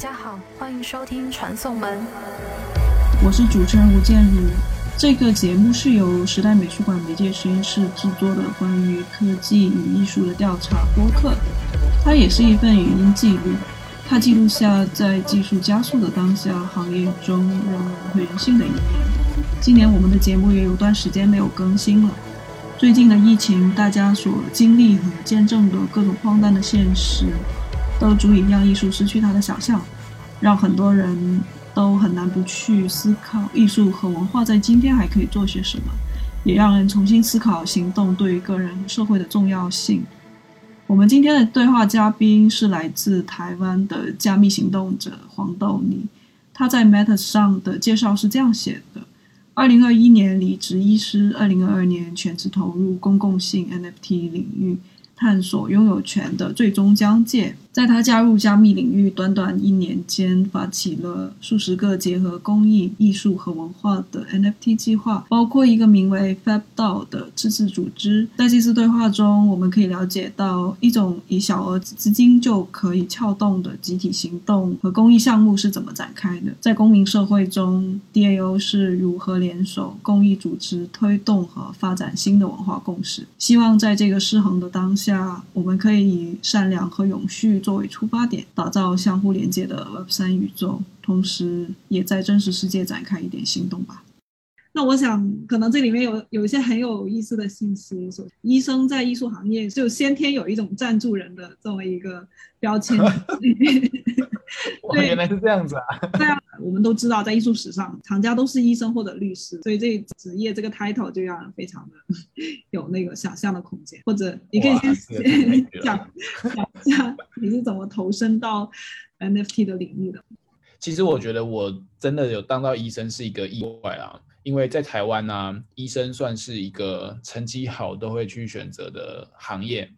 大家好，欢迎收听传送门。我是主持人吴建如。这个节目是由时代美术馆媒介实验室制作的关于科技与艺术的调查播客，它也是一份语音记录，它记录下在技术加速的当下，行业中人文和人性的一面。今年我们的节目也有段时间没有更新了。最近的疫情，大家所经历和见证的各种荒诞的现实，都足以让艺术失去它的想象，让很多人。都很难不去思考艺术和文化在今天还可以做些什么，也让人重新思考行动对于个人和社会的重要性。我们今天的对话嘉宾是来自台湾的加密行动者黄豆泥，他在 Meta 上的介绍是这样写的：二零二一年离职医师，二零二二年全职投入公共性 NFT 领域。探索拥有权的最终疆界。在他加入加密领域短短一年间，发起了数十个结合公益、艺术和文化的 NFT 计划，包括一个名为 FabDao 的自治组织。在这次对话中，我们可以了解到一种以小额资金就可以撬动的集体行动和公益项目是怎么展开的。在公民社会中，DAO 是如何联手公益组织推动和发展新的文化共识。希望在这个失衡的当下。我们可以以善良和永续作为出发点，打造相互连接的 Web 三宇宙，同时也在真实世界展开一点行动吧。那我想，可能这里面有有一些很有意思的信息。说医生在艺术行业就先天有一种赞助人的这么一个标签。对，原来是这样子啊。对啊。我们都知道，在艺术史上，厂家都是医生或者律师，所以这职业这个 title 就让人非常的 有那个想象的空间。或者你可以先讲讲一下你是怎么投身到 NFT 的领域的。其实我觉得我真的有当到医生是一个意外啊，因为在台湾呢，医生算是一个成绩好都会去选择的行业，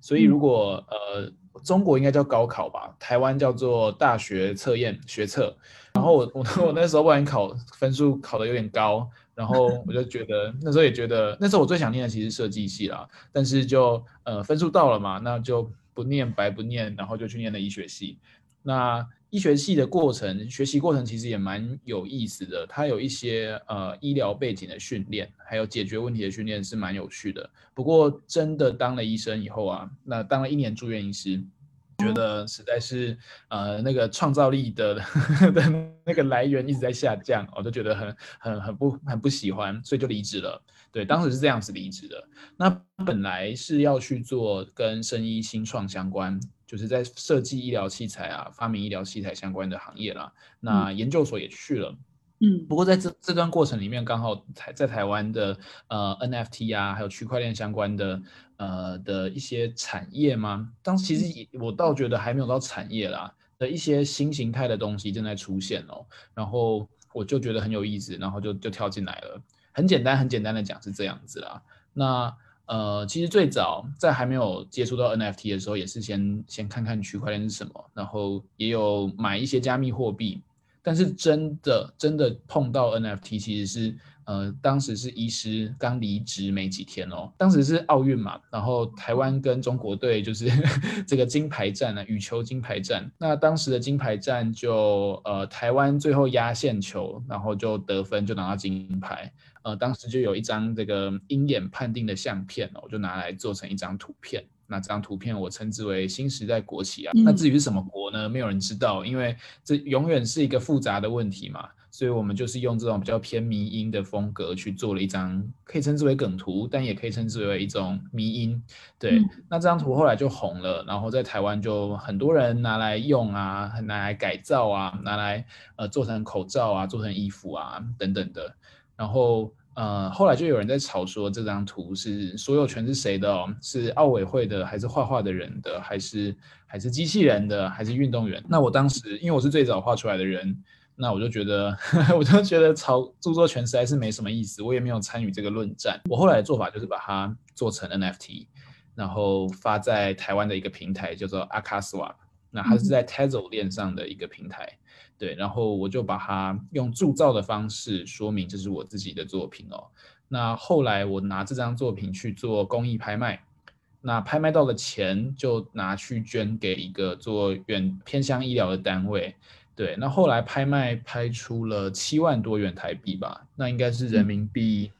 所以如果呃中国应该叫高考吧，台湾叫做大学测验学测。然后我我我那时候不然考分数考的有点高，然后我就觉得那时候也觉得那时候我最想念的其实设计系啦，但是就呃分数到了嘛，那就不念白不念，然后就去念了医学系。那医学系的过程学习过程其实也蛮有意思的，它有一些呃医疗背景的训练，还有解决问题的训练是蛮有趣的。不过真的当了医生以后啊，那当了一年住院医师。觉得实在是，呃，那个创造力的的那个来源一直在下降，我就觉得很很很不很不喜欢，所以就离职了。对，当时是这样子离职的。那本来是要去做跟生医新创相关，就是在设计医疗器材啊、发明医疗器材相关的行业啦。那研究所也去了。嗯，不过在这这段过程里面，刚好台在台湾的呃 NFT 啊，还有区块链相关的呃的一些产业吗？当时其实我倒觉得还没有到产业啦的一些新形态的东西正在出现哦，然后我就觉得很有意思，然后就就跳进来了。很简单，很简单的讲是这样子啦。那呃，其实最早在还没有接触到 NFT 的时候，也是先先看看区块链是什么，然后也有买一些加密货币。但是真的真的碰到 NFT，其实是呃，当时是医师刚离职没几天哦，当时是奥运嘛，然后台湾跟中国队就是 这个金牌战呢，羽球金牌战。那当时的金牌战就呃，台湾最后压线球，然后就得分就拿到金牌。呃，当时就有一张这个鹰眼判定的相片哦，我就拿来做成一张图片。那这张图片我称之为新时代国旗啊。那至于是什么国呢？没有人知道，因为这永远是一个复杂的问题嘛。所以我们就是用这种比较偏迷音的风格去做了一张，可以称之为梗图，但也可以称之为一种迷音。对，那这张图后来就红了，然后在台湾就很多人拿来用啊，拿来改造啊，拿来呃做成口罩啊，做成衣服啊等等的，然后。呃，后来就有人在吵说这张图是所有权是谁的哦？是奥委会的，还是画画的人的，还是还是机器人的，还是运动员？那我当时因为我是最早画出来的人，那我就觉得，我就觉得吵著作权实在是没什么意思，我也没有参与这个论战。我后来的做法就是把它做成 NFT，然后发在台湾的一个平台叫做 Akaswap，那它是在 Tezos 链上的一个平台。对，然后我就把它用铸造的方式说明这是我自己的作品哦。那后来我拿这张作品去做公益拍卖，那拍卖到的钱就拿去捐给一个做远偏乡医疗的单位。对，那后来拍卖拍出了七万多元台币吧，那应该是人民币，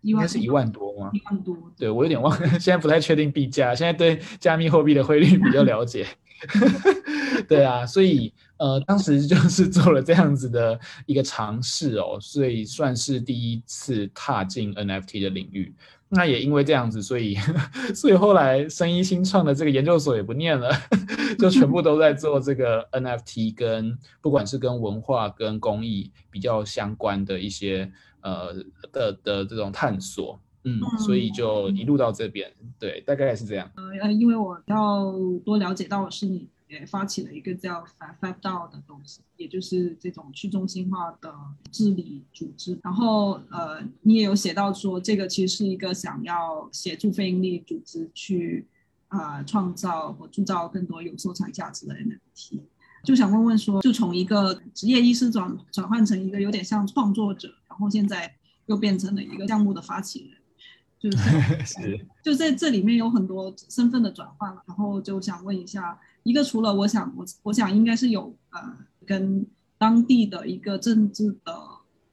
应该是一万多吗？一万多。对我有点忘，现在不太确定币价，现在对加密货币的汇率比较了解。对啊，所以呃，当时就 是做了这样子的一个尝试哦，所以算是第一次踏进 NFT 的领域。那也因为这样子，所以 所以后来生一新创的这个研究所也不念了，就全部都在做这个 NFT 跟不管是跟文化跟工艺比较相关的一些呃的的这种探索，嗯，所以就一路到这边，对，大概是这样。呃，因为我要多了解到的是你。也发起了一个叫 Five DAO 的东西，也就是这种去中心化的治理组织。然后，呃，你也有写到说，这个其实是一个想要协助非营利组织去，呃，创造和铸造更多有收藏价值的 NFT。就想问问说，就从一个职业医师转转换成一个有点像创作者，然后现在又变成了一个项目的发起人，就是 就在这里面有很多身份的转换然后就想问一下。一个除了我想我我想应该是有呃跟当地的一个政治的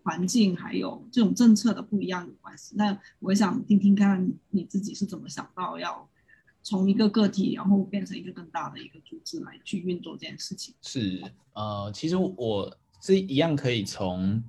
环境还有这种政策的不一样有关系。那我想听听看你自己是怎么想到要从一个个体然后变成一个更大的一个组织来去运作这件事情。是呃，其实我是一样可以从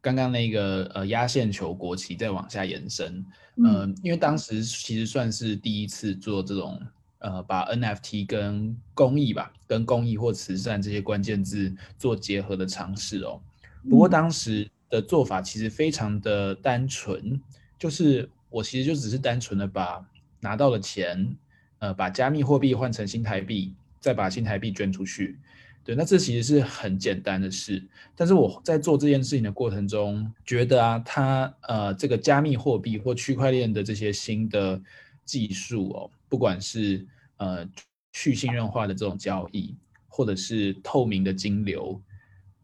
刚刚那个呃压线球国旗再往下延伸。嗯，因为当时其实算是第一次做这种。呃，把 NFT 跟公益吧，跟公益或慈善这些关键字做结合的尝试哦。不过当时的做法其实非常的单纯，就是我其实就只是单纯的把拿到的钱，呃，把加密货币换成新台币，再把新台币捐出去。对，那这其实是很简单的事。但是我在做这件事情的过程中，觉得啊，它呃，这个加密货币或区块链的这些新的技术哦。不管是呃去信任化的这种交易，或者是透明的金流，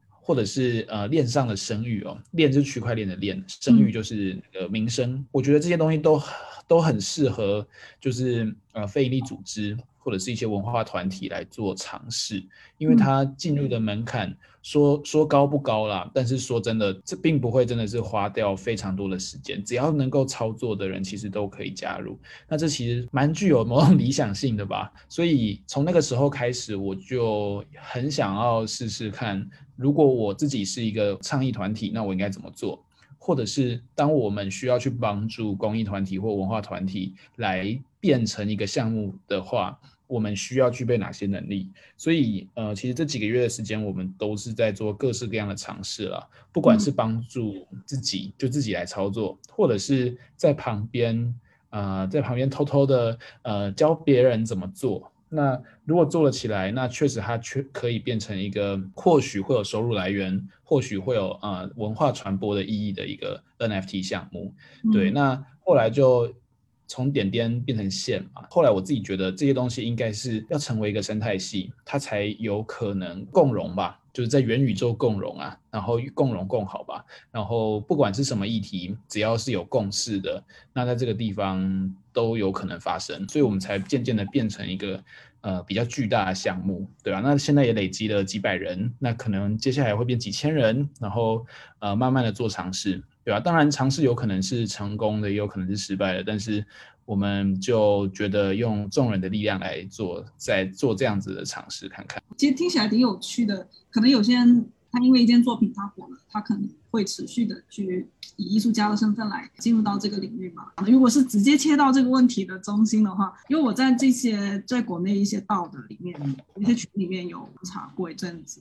或者是呃链上的声誉哦，链就是区块链的链，声誉就是那个名声。我觉得这些东西都都很适合，就是呃非营利组织。或者是一些文化团体来做尝试，因为它进入的门槛说说高不高啦，但是说真的，这并不会真的是花掉非常多的时间，只要能够操作的人，其实都可以加入。那这其实蛮具有某种 理想性的吧。所以从那个时候开始，我就很想要试试看，如果我自己是一个倡议团体，那我应该怎么做？或者是当我们需要去帮助公益团体或文化团体来变成一个项目的话。我们需要具备哪些能力？所以，呃，其实这几个月的时间，我们都是在做各式各样的尝试了。不管是帮助自己，就自己来操作，或者是在旁边，呃，在旁边偷偷的，呃，教别人怎么做。那如果做了起来，那确实它确可以变成一个或许会有收入来源，或许会有呃文化传播的意义的一个 NFT 项目。对，那后来就。从点点变成线嘛，后来我自己觉得这些东西应该是要成为一个生态系，它才有可能共融吧，就是在元宇宙共融啊，然后共融共好吧，然后不管是什么议题，只要是有共识的，那在这个地方都有可能发生，所以我们才渐渐的变成一个呃比较巨大的项目，对吧？那现在也累积了几百人，那可能接下来会变几千人，然后呃慢慢的做尝试。对吧？当然，尝试有可能是成功的，也有可能是失败的。但是，我们就觉得用众人的力量来做，在做这样子的尝试看看。其实听起来挺有趣的。可能有些人他因为一件作品他火了，他可能会持续的去以艺术家的身份来进入到这个领域嘛。如果是直接切到这个问题的中心的话，因为我在这些在国内一些道的里面，一些群里面有查过一阵子。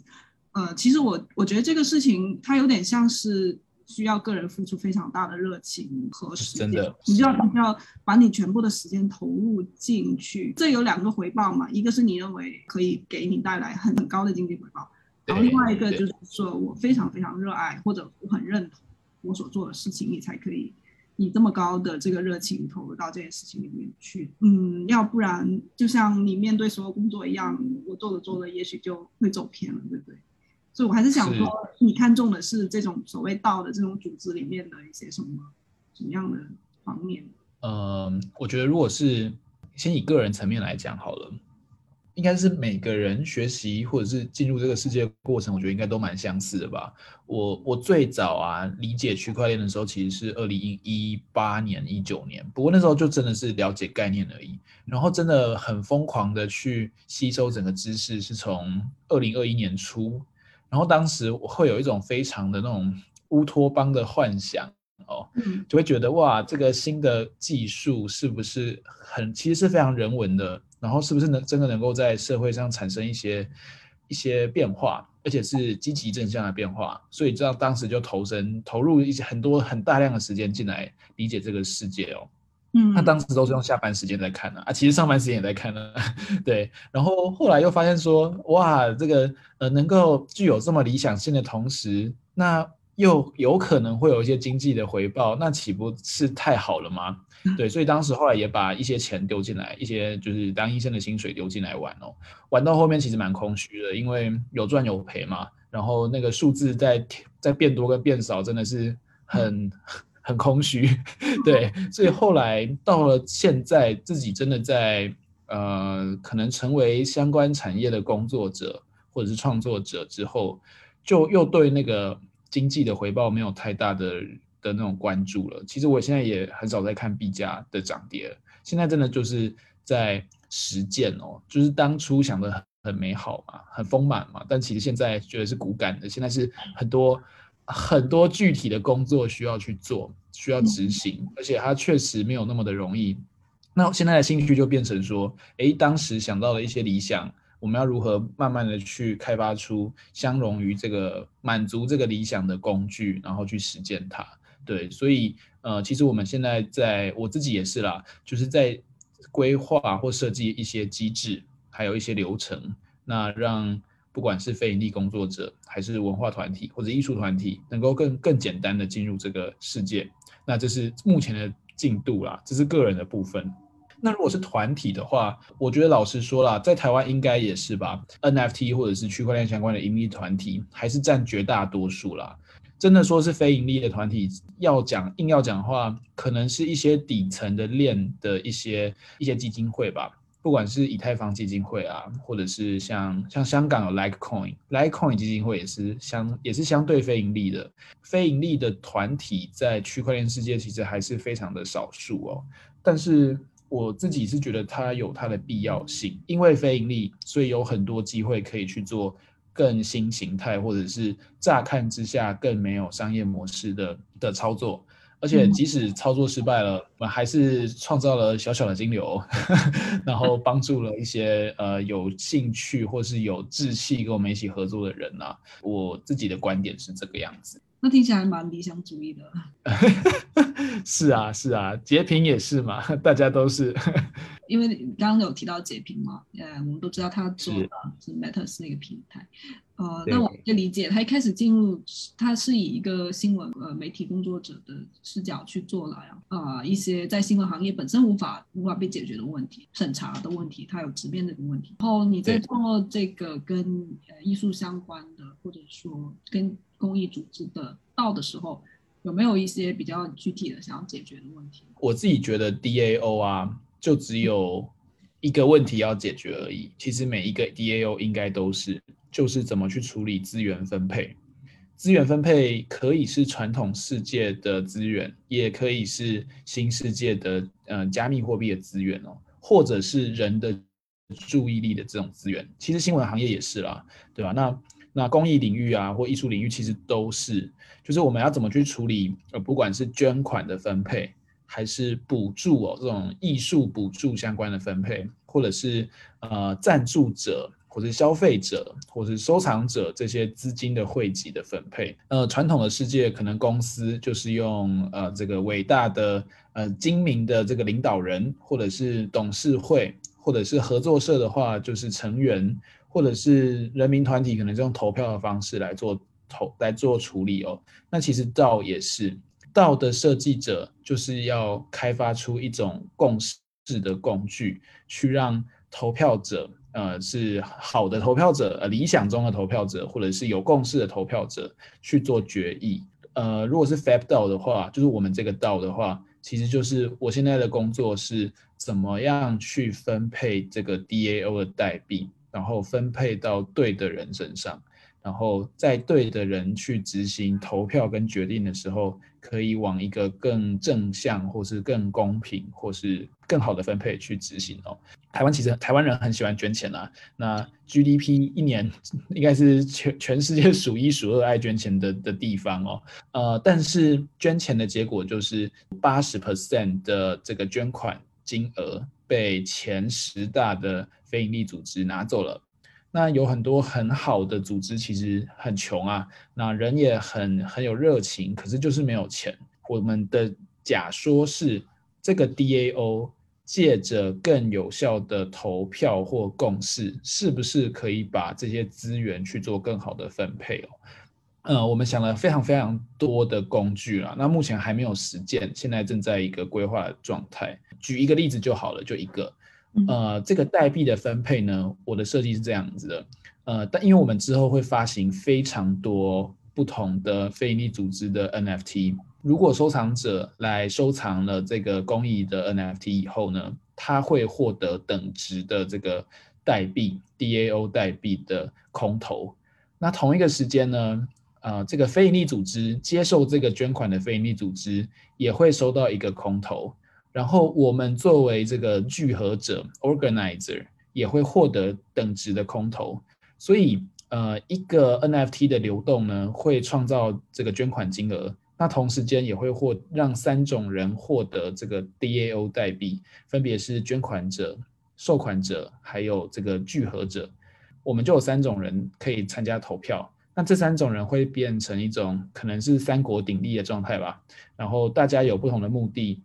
呃，其实我我觉得这个事情它有点像是。需要个人付出非常大的热情和时间，你就要你就要把你全部的时间投入进去。这有两个回报嘛，一个是你认为可以给你带来很很高的经济回报，然后另外一个就是说我非常非常热爱或者我很认同我所做的事情，你才可以以这么高的这个热情投入到这件事情里面去。嗯，要不然就像你面对所有工作一样，我做着做着也许就会走偏了，对不对？所以，我还是想说，你看中的是这种所谓道的这种组织里面的一些什么什么样的方面？嗯，我觉得如果是先以个人层面来讲好了。应该是每个人学习或者是进入这个世界过程，我觉得应该都蛮相似的吧。我我最早啊理解区块链的时候，其实是二零一八年、一九年，不过那时候就真的是了解概念而已。然后真的很疯狂的去吸收整个知识，是从二零二一年初。然后当时我会有一种非常的那种乌托邦的幻想哦，就会觉得哇，这个新的技术是不是很其实是非常人文的。然后是不是能真的能够在社会上产生一些一些变化，而且是积极正向的变化？所以这样当时就投身投入一些很多很大量的时间进来理解这个世界哦。嗯，他当时都是用下班时间在看的啊，其实上班时间也在看呢。对，然后后来又发现说，哇，这个呃能够具有这么理想性的同时，那又有可能会有一些经济的回报，那岂不是太好了吗？对，所以当时后来也把一些钱丢进来，一些就是当医生的薪水丢进来玩哦。玩到后面其实蛮空虚的，因为有赚有赔嘛。然后那个数字在在变多跟变少，真的是很 很空虚。对，所以后来到了现在，自己真的在呃，可能成为相关产业的工作者或者是创作者之后，就又对那个经济的回报没有太大的。的那种关注了，其实我现在也很少在看币价的涨跌，现在真的就是在实践哦，就是当初想的很美好嘛，很丰满嘛，但其实现在觉得是骨感的，现在是很多很多具体的工作需要去做，需要执行，而且它确实没有那么的容易。那现在的兴趣就变成说，诶，当时想到了一些理想，我们要如何慢慢的去开发出相容于这个满足这个理想的工具，然后去实践它。对，所以呃，其实我们现在在我自己也是啦，就是在规划或设计一些机制，还有一些流程，那让不管是非营利工作者，还是文化团体或者艺术团体，能够更更简单的进入这个世界。那这是目前的进度啦，这是个人的部分。那如果是团体的话，我觉得老实说啦，在台湾应该也是吧，NFT 或者是区块链相关的盈利团体，还是占绝大多数啦。真的说是非盈利的团体，要讲硬要讲的话，可能是一些底层的链的一些一些基金会吧，不管是以太坊基金会啊，或者是像像香港有 Litecoin，Litecoin 基金会也是相也是相对非盈利的，非盈利的团体在区块链世界其实还是非常的少数哦。但是我自己是觉得它有它的必要性，因为非盈利，所以有很多机会可以去做。更新形态，或者是乍看之下更没有商业模式的的操作，而且即使操作失败了，我们还是创造了小小的金流，然后 帮助了一些呃有兴趣或是有志气跟我们一起合作的人啊。我自己的观点是这个样子。那听起来蛮理想主义的。是啊，是啊，截屏也是嘛，大家都是。因为刚刚有提到截屏嘛，呃，我们都知道他做的是 Meta 是那个平台，呃，那我就理解他一开始进入，他是以一个新闻呃媒体工作者的视角去做了啊一些在新闻行业本身无法无法被解决的问题，审查的问题，他有直面这个问题。然后你在做这个跟呃艺术相关的，或者说跟公益组织的到的时候，有没有一些比较具体的想要解决的问题？我自己觉得 DAO 啊，就只有一个问题要解决而已。其实每一个 DAO 应该都是，就是怎么去处理资源分配。资源分配可以是传统世界的资源，也可以是新世界的呃加密货币的资源哦，或者是人的注意力的这种资源。其实新闻行业也是啦，对吧？那那公益领域啊，或艺术领域，其实都是，就是我们要怎么去处理，呃，不管是捐款的分配，还是补助哦，这种艺术补助相关的分配，或者是呃赞助者，或者消费者，或者是收藏者这些资金的汇集的分配。呃，传统的世界可能公司就是用呃这个伟大的呃精明的这个领导人，或者是董事会，或者是合作社的话，就是成员。或者是人民团体可能用投票的方式来做投来做处理哦。那其实道也是道的设计者，就是要开发出一种共识的工具，去让投票者，呃，是好的投票者，呃，理想中的投票者，或者是有共识的投票者去做决议。呃，如果是 Fab 道的话，就是我们这个道的话，其实就是我现在的工作是怎么样去分配这个 DAO 的代币，然后分配到对的人身上。然后在对的人去执行投票跟决定的时候，可以往一个更正向，或是更公平，或是更好的分配去执行哦。台湾其实台湾人很喜欢捐钱啊，那 GDP 一年 应该是全全世界数一数二爱捐钱的的地方哦。呃，但是捐钱的结果就是八十 percent 的这个捐款金额被前十大的非营利组织拿走了。那有很多很好的组织，其实很穷啊，那人也很很有热情，可是就是没有钱。我们的假说是，这个 DAO 借着更有效的投票或共识，是不是可以把这些资源去做更好的分配哦？呃，我们想了非常非常多的工具啊，那目前还没有实践，现在正在一个规划的状态。举一个例子就好了，就一个。呃，这个代币的分配呢，我的设计是这样子的。呃，但因为我们之后会发行非常多不同的非营利组织的 NFT，如果收藏者来收藏了这个公益的 NFT 以后呢，他会获得等值的这个代币 DAO 代币的空投。那同一个时间呢，呃，这个非营利组织接受这个捐款的非营利组织也会收到一个空投。然后我们作为这个聚合者 （organizer） 也会获得等值的空投，所以呃，一个 NFT 的流动呢，会创造这个捐款金额。那同时间也会获让三种人获得这个 DAO 代币，分别是捐款者、受款者还有这个聚合者。我们就有三种人可以参加投票。那这三种人会变成一种可能是三国鼎立的状态吧。然后大家有不同的目的。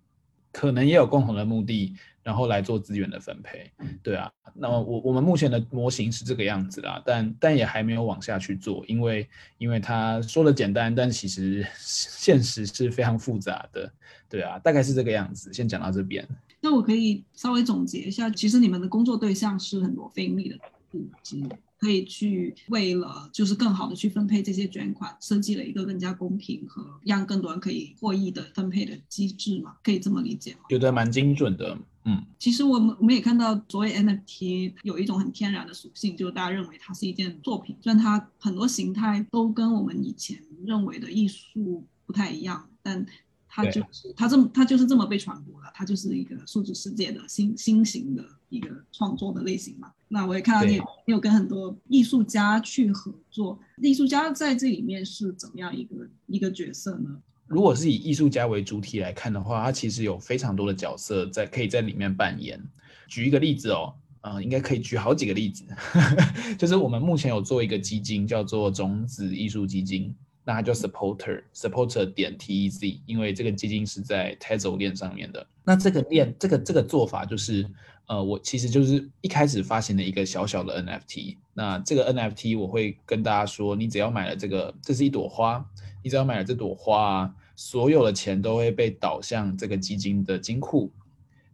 可能也有共同的目的，然后来做资源的分配，对啊。那么我我们目前的模型是这个样子啦，但但也还没有往下去做，因为因为他说的简单，但其实现实是非常复杂的，对啊，大概是这个样子。先讲到这边。那我可以稍微总结一下，其实你们的工作对象是很多非盈利的组织。可以去为了就是更好的去分配这些捐款，设计了一个更加公平和让更多人可以获益的分配的机制嘛？可以这么理解吗？觉得蛮精准的，嗯。其实我们我们也看到，所谓 NFT 有一种很天然的属性，就是大家认为它是一件作品，虽然它很多形态都跟我们以前认为的艺术不太一样，但。它就是它这么它就是这么被传播的，它就是一个数字世界的新新型的一个创作的类型嘛。那我也看到你你有跟很多艺术家去合作，艺术家在这里面是怎么样一个一个角色呢？如果是以艺术家为主体来看的话，他其实有非常多的角色在可以在里面扮演。举一个例子哦，嗯，应该可以举好几个例子，就是我们目前有做一个基金，叫做种子艺术基金。那它叫 supporter，supporter 点 t e z，因为这个基金是在 Tezos 链上面的。那这个链，这个这个做法就是，呃，我其实就是一开始发行了一个小小的 NFT。那这个 NFT 我会跟大家说，你只要买了这个，这是一朵花，你只要买了这朵花，所有的钱都会被导向这个基金的金库。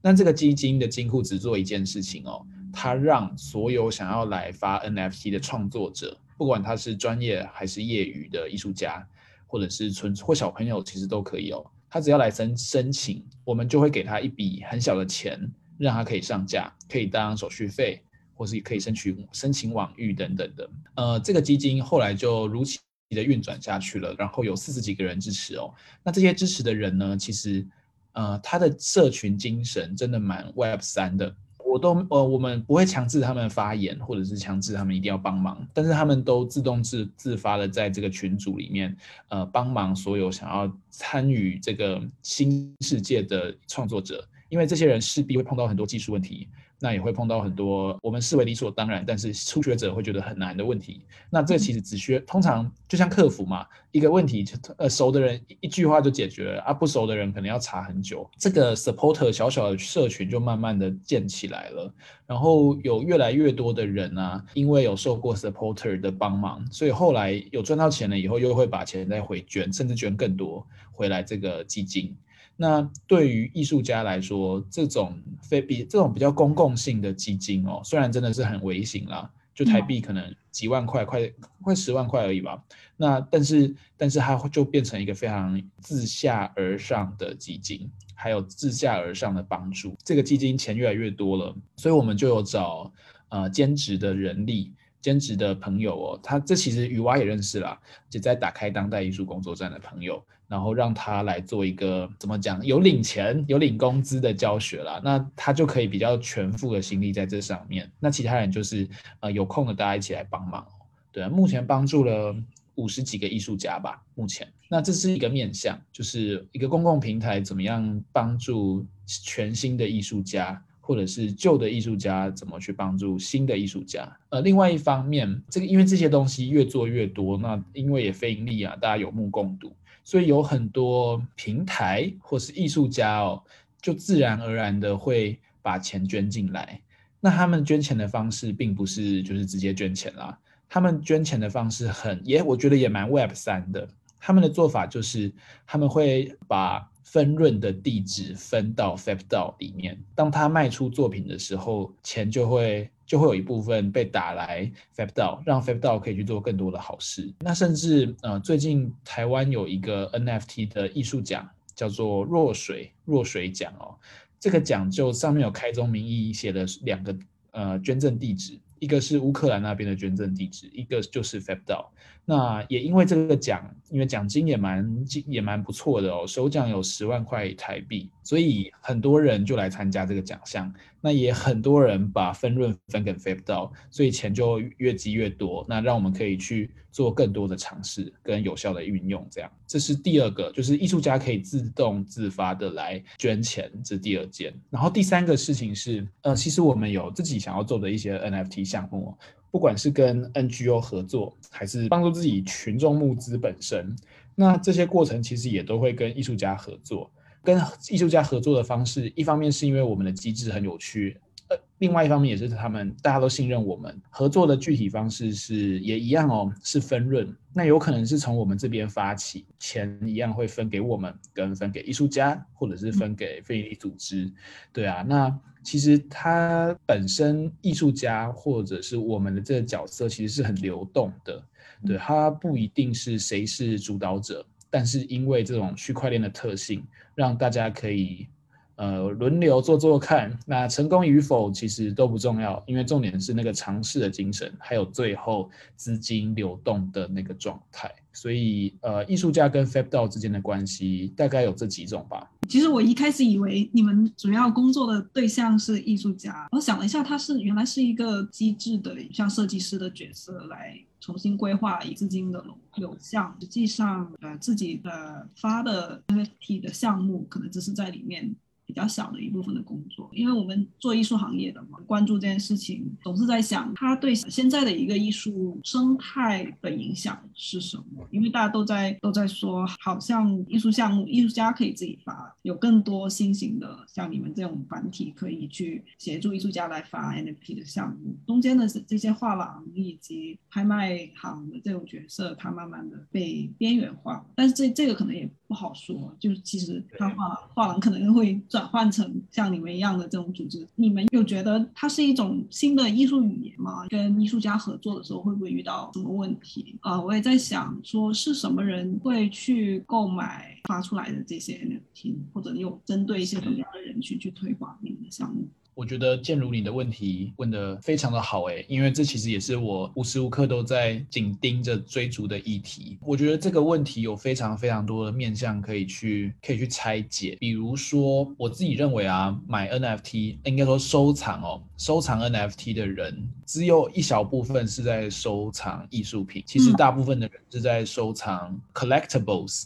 那这个基金的金库只做一件事情哦，它让所有想要来发 NFT 的创作者。不管他是专业还是业余的艺术家，或者是纯或小朋友，其实都可以哦。他只要来申申请，我们就会给他一笔很小的钱，让他可以上架，可以当手续费，或是可以申请申请网域等等的。呃，这个基金后来就如期的运转下去了，然后有四十几个人支持哦。那这些支持的人呢，其实呃，他的社群精神真的蛮 Web 三的。我都呃，我们不会强制他们发言，或者是强制他们一定要帮忙，但是他们都自动自自发的在这个群组里面，呃，帮忙所有想要参与这个新世界的创作者，因为这些人势必会碰到很多技术问题。那也会碰到很多我们视为理所当然，但是初学者会觉得很难的问题。那这其实只需通常就像客服嘛，一个问题，呃，熟的人一句话就解决了啊，不熟的人可能要查很久。这个 supporter 小小的社群就慢慢的建起来了，然后有越来越多的人啊，因为有受过 supporter 的帮忙，所以后来有赚到钱了以后，又会把钱再回捐，甚至捐更多回来这个基金。那对于艺术家来说，这种非比这种比较公共性的基金哦，虽然真的是很微型啦，就台币可能几万块，快快十万块而已吧。那但是但是它就变成一个非常自下而上的基金，还有自下而上的帮助。这个基金钱越来越多了，所以我们就有找呃兼职的人力。兼职的朋友哦，他这其实雨蛙也认识啦，就在打开当代艺术工作站的朋友，然后让他来做一个怎么讲，有领钱、有领工资的教学啦，那他就可以比较全副的心力在这上面。那其他人就是呃有空的大家一起来帮忙。对，啊目前帮助了五十几个艺术家吧，目前。那这是一个面向，就是一个公共平台怎么样帮助全新的艺术家。或者是旧的艺术家怎么去帮助新的艺术家？呃，另外一方面，这个因为这些东西越做越多，那因为也非盈利啊，大家有目共睹，所以有很多平台或是艺术家哦，就自然而然的会把钱捐进来。那他们捐钱的方式并不是就是直接捐钱啦，他们捐钱的方式很也我觉得也蛮 Web 三的。他们的做法就是他们会把。分润的地址分到 FabDao 里面，当他卖出作品的时候，钱就会就会有一部分被打来 FabDao，让 FabDao 可以去做更多的好事。那甚至呃，最近台湾有一个 NFT 的艺术奖，叫做弱水弱水奖哦，这个奖就上面有开宗明义写的两个呃捐赠地址。一个是乌克兰那边的捐赠地址，一个就是 FabDao。那也因为这个奖，因为奖金也蛮也蛮不错的哦，首奖有十万块台币，所以很多人就来参加这个奖项。那也很多人把分润分给 FabDao，所以钱就越积越多。那让我们可以去做更多的尝试跟有效的运用，这样这是第二个，就是艺术家可以自动自发的来捐钱，这是第二件。然后第三个事情是，呃，其实我们有自己想要做的一些 NFT。项目，不管是跟 NGO 合作，还是帮助自己群众募资本身，那这些过程其实也都会跟艺术家合作。跟艺术家合作的方式，一方面是因为我们的机制很有趣。呃另外一方面也是他们大家都信任我们合作的具体方式是也一样哦，是分润。那有可能是从我们这边发起，钱一样会分给我们，跟分给艺术家，或者是分给非营利组织。对啊，那其实它本身艺术家或者是我们的这个角色其实是很流动的。对，它不一定是谁是主导者，但是因为这种区块链的特性，让大家可以。呃，轮流做做看，那成功与否其实都不重要，因为重点是那个尝试的精神，还有最后资金流动的那个状态。所以，呃，艺术家跟 FabDao 之间的关系大概有这几种吧。其实我一开始以为你们主要工作的对象是艺术家，我想了一下，他是原来是一个机制的，像设计师的角色来重新规划以资金的流向。实际上，呃，自己的发的 NFT 的项目可能只是在里面。比较小的一部分的工作，因为我们做艺术行业的嘛，关注这件事情，总是在想它对现在的一个艺术生态的影响是什么。因为大家都在都在说，好像艺术项目艺术家可以自己发，有更多新型的像你们这种团体可以去协助艺术家来发 NFT 的项目。中间的这些画廊以及拍卖行的这种角色，它慢慢的被边缘化。但是这这个可能也不好说，就是其实他画画廊可能会。转换成像你们一样的这种组织，你们有觉得它是一种新的艺术语言吗？跟艺术家合作的时候会不会遇到什么问题？啊，我也在想，说是什么人会去购买发出来的这些 NFT，或者有针对一些什么样的人群去推广你们的项目？我觉得建如你的问题问得非常的好诶，因为这其实也是我无时无刻都在紧盯着追逐的议题。我觉得这个问题有非常非常多的面向可以去可以去拆解。比如说，我自己认为啊，买 NFT 应该说收藏哦，收藏 NFT 的人只有一小部分是在收藏艺术品，其实大部分的人是在收藏 collectibles。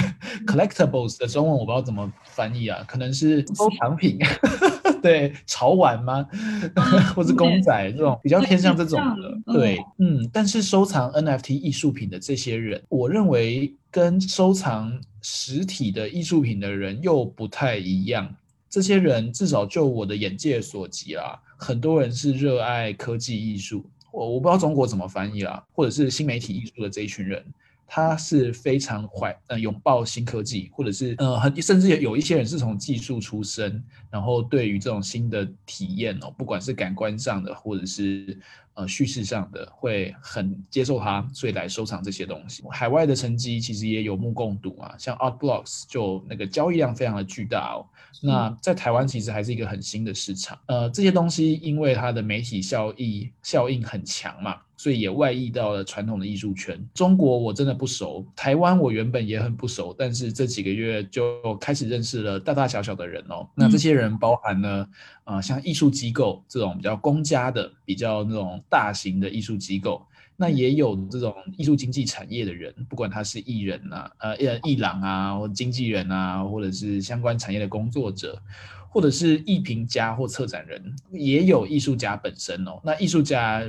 collectibles 的中文我不知道怎么翻译啊，可能是收藏品。对潮玩吗？或是公仔这种比较偏向这种的。对，嗯，但是收藏 NFT 艺术品的这些人，我认为跟收藏实体的艺术品的人又不太一样。这些人至少就我的眼界所及啦，很多人是热爱科技艺术，我我不知道中国怎么翻译啦，或者是新媒体艺术的这一群人。他是非常怀呃拥抱新科技，或者是呃很甚至有一些人是从技术出身，然后对于这种新的体验哦，不管是感官上的，或者是。呃叙事上的，会很接受它，所以来收藏这些东西。海外的成绩其实也有目共睹啊，像 Art Blocks 就那个交易量非常的巨大哦。那在台湾其实还是一个很新的市场，呃，这些东西因为它的媒体效益效应很强嘛。所以也外溢到了传统的艺术圈。中国我真的不熟，台湾我原本也很不熟，但是这几个月就开始认识了大大小小的人哦。那这些人包含了啊，像艺术机构这种比较公家的、比较那种大型的艺术机构，那也有这种艺术经济产业的人，不管他是艺人呐、呃艺艺廊啊，或经纪人啊，或者是相关产业的工作者。或者是艺评家或策展人，也有艺术家本身哦。那艺术家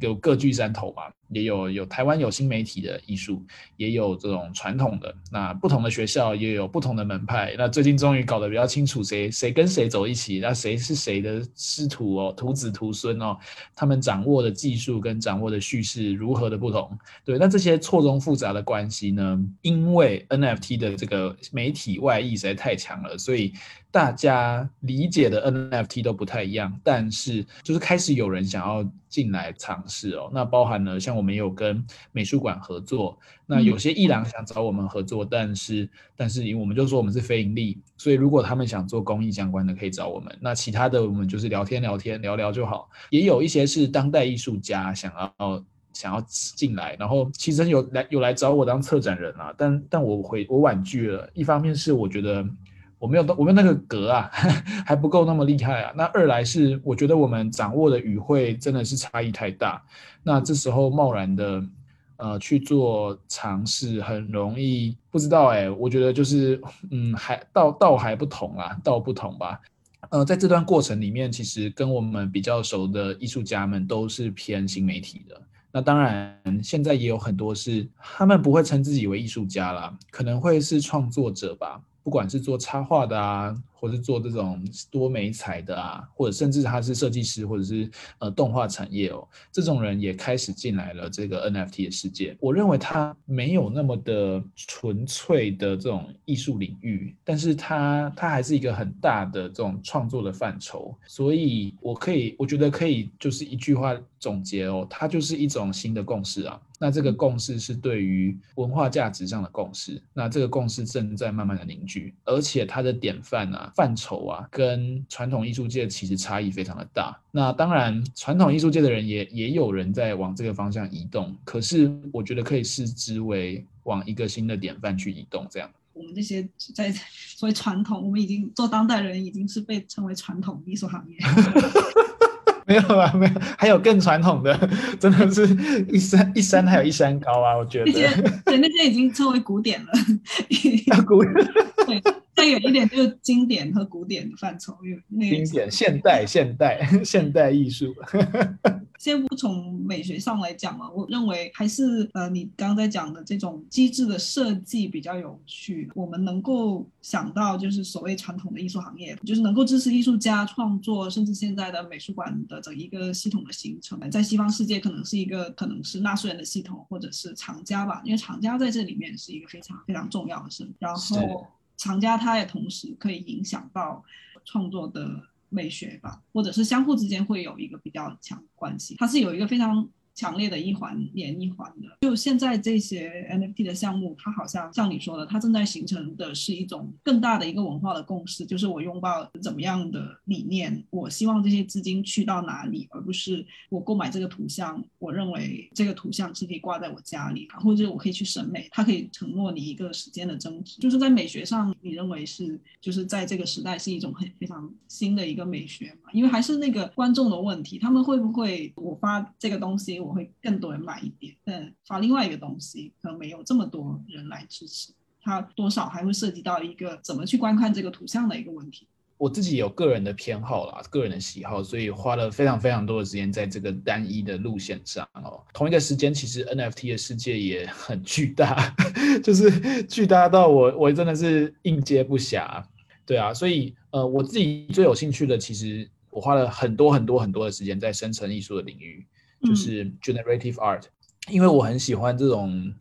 有各具山头嘛，也有有台湾有新媒体的艺术，也有这种传统的。那不同的学校也有不同的门派。那最近终于搞得比较清楚，谁谁跟谁走一起，那谁是谁的师徒哦，徒子徒孙哦，他们掌握的技术跟掌握的叙事如何的不同？对，那这些错综复杂的关系呢？因为 NFT 的这个媒体外溢实在太强了，所以。大家理解的 NFT 都不太一样，但是就是开始有人想要进来尝试哦。那包含了像我们有跟美术馆合作，那有些艺廊想找我们合作，但是但是因为我们就说我们是非盈利，所以如果他们想做公益相关的，可以找我们。那其他的我们就是聊天聊天聊聊就好。也有一些是当代艺术家想要想要进来，然后其实有来有来找我当策展人啊，但但我回我婉拒了。一方面是我觉得。我没有我们那个格啊，还不够那么厉害啊。那二来是我觉得我们掌握的语汇真的是差异太大。那这时候贸然的呃去做尝试，很容易不知道哎。我觉得就是嗯，还道道还不同啊，道不同吧。呃，在这段过程里面，其实跟我们比较熟的艺术家们都是偏新媒体的。那当然，现在也有很多是他们不会称自己为艺术家啦，可能会是创作者吧。不管是做插画的啊，或是做这种多美彩的啊，或者甚至他是设计师，或者是呃动画产业哦，这种人也开始进来了这个 NFT 的世界。我认为他没有那么的纯粹的这种艺术领域，但是他他还是一个很大的这种创作的范畴。所以我可以，我觉得可以就是一句话总结哦，它就是一种新的共识啊。那这个共识是对于文化价值上的共识，那这个共识正在慢慢的凝聚，而且它的典范啊、范畴啊，跟传统艺术界其实差异非常的大。那当然，传统艺术界的人也也有人在往这个方向移动，可是我觉得可以视之为往一个新的典范去移动。这样，我们这些在所谓传统，我们已经做当代人，已经是被称为传统艺术行业。没有啊，没有，还有更传统的，真的是一山一山还有一山高啊！我觉得那些对那些已经称为古典了，古对，再有一点就是经典和古典的范畴，有那经典、现代、现代、现代艺术。先不从美学上来讲嘛，我认为还是呃，你刚刚在讲的这种机制的设计比较有趣。我们能够想到，就是所谓传统的艺术行业，就是能够支持艺术家创作，甚至现在的美术馆的整一个系统的形成，在西方世界可能是一个可能是纳税人的系统，或者是厂家吧，因为厂家在这里面是一个非常非常重要的事。然后厂家他也同时可以影响到创作的。美学吧，或者是相互之间会有一个比较强关系，它是有一个非常。强烈的一环连一环的，就现在这些 NFT 的项目，它好像像你说的，它正在形成的是一种更大的一个文化的共识，就是我拥抱怎么样的理念，我希望这些资金去到哪里，而不是我购买这个图像，我认为这个图像是可以挂在我家里，或者我可以去审美，它可以承诺你一个时间的增值，就是在美学上，你认为是就是在这个时代是一种很非常新的一个美学嘛？因为还是那个观众的问题，他们会不会我发这个东西？我会更多人买一点，但发另外一个东西可能没有这么多人来支持，它多少还会涉及到一个怎么去观看这个图像的一个问题。我自己有个人的偏好啦，个人的喜好，所以花了非常非常多的时间在这个单一的路线上哦。同一个时间，其实 NFT 的世界也很巨大，就是巨大到我我真的是应接不暇。对啊，所以呃，我自己最有兴趣的，其实我花了很多很多很多的时间在生成艺术的领域。就是 generative art，因为我很喜欢这种